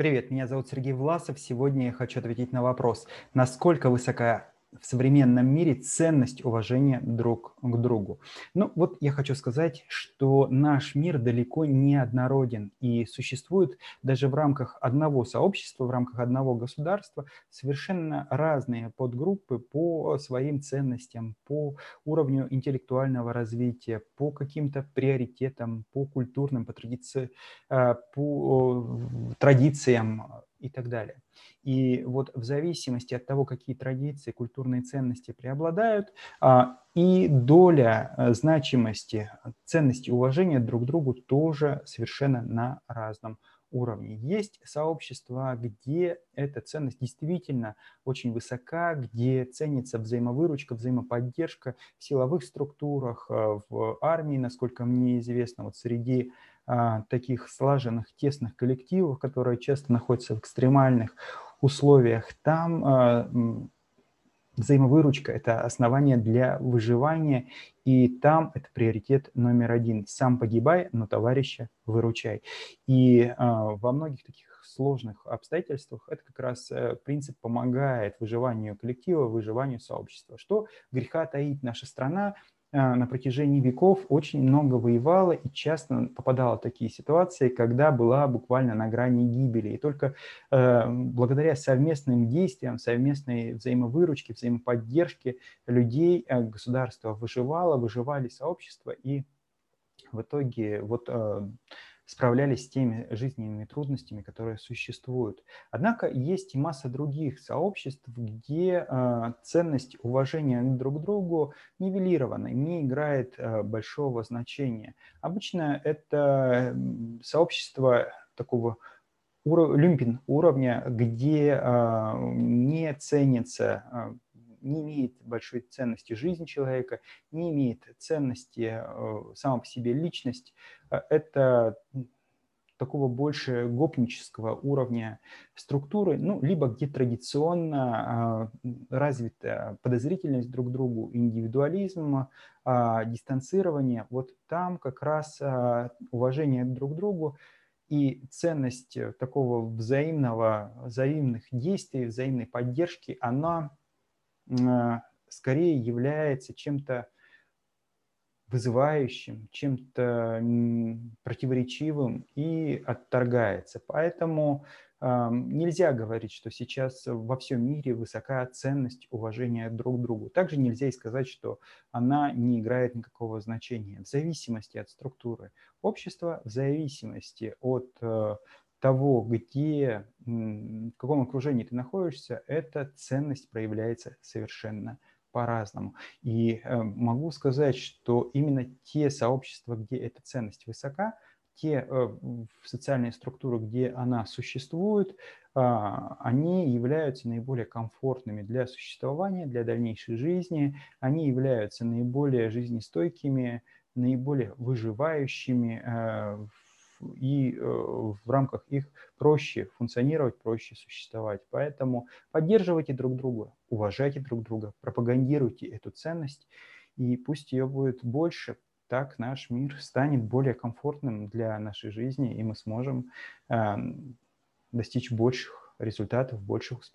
Привет, меня зовут Сергей Власов. Сегодня я хочу ответить на вопрос, насколько высока в современном мире ценность уважения друг к другу. Ну вот я хочу сказать, что наш мир далеко не однороден и существует даже в рамках одного сообщества, в рамках одного государства совершенно разные подгруппы по своим ценностям, по уровню интеллектуального развития, по каким-то приоритетам, по культурным, по, традиции, э, по традициям и так далее. И вот в зависимости от того, какие традиции, культурные ценности преобладают, а, и доля э, значимости, ценности уважения друг к другу тоже совершенно на разном уровне. Есть сообщества, где эта ценность действительно очень высока, где ценится взаимовыручка, взаимоподдержка в силовых структурах, э, в армии, насколько мне известно, вот среди а, таких слаженных, тесных коллективов, которые часто находятся в экстремальных условиях, там а, взаимовыручка – это основание для выживания, и там это приоритет номер один. Сам погибай, но товарища выручай. И э, во многих таких сложных обстоятельствах это как раз э, принцип помогает выживанию коллектива, выживанию сообщества. Что греха таит наша страна, на протяжении веков очень много воевала и часто попадала в такие ситуации, когда была буквально на грани гибели. И только э, благодаря совместным действиям, совместной взаимовыручке, взаимоподдержке людей э, государство выживало, выживали сообщества, и в итоге вот э, справлялись с теми жизненными трудностями, которые существуют. Однако есть и масса других сообществ, где э, ценность уважения друг к другу нивелирована, не играет э, большого значения. Обычно это сообщество такого ур люмпин уровня, где э, не ценится не имеет большой ценности жизнь человека, не имеет ценности э, сама по себе личность. Э, это такого больше гопнического уровня структуры, ну, либо где традиционно э, развита подозрительность друг к другу, индивидуализм, э, дистанцирование, вот там как раз э, уважение друг к другу и ценность такого взаимного, взаимных действий, взаимной поддержки, она скорее является чем-то вызывающим, чем-то противоречивым и отторгается. Поэтому э, нельзя говорить, что сейчас во всем мире высока ценность уважения друг к другу. Также нельзя и сказать, что она не играет никакого значения. В зависимости от структуры общества, в зависимости от э, того, где, в каком окружении ты находишься, эта ценность проявляется совершенно по-разному. И э, могу сказать, что именно те сообщества, где эта ценность высока, те э, социальные структуры, где она существует, а, они являются наиболее комфортными для существования, для дальнейшей жизни, они являются наиболее жизнестойкими, наиболее выживающими э, и э, в рамках их проще функционировать, проще существовать. Поэтому поддерживайте друг друга, уважайте друг друга, пропагандируйте эту ценность, и пусть ее будет больше, так наш мир станет более комфортным для нашей жизни, и мы сможем эм, достичь больших результатов, больших успехов.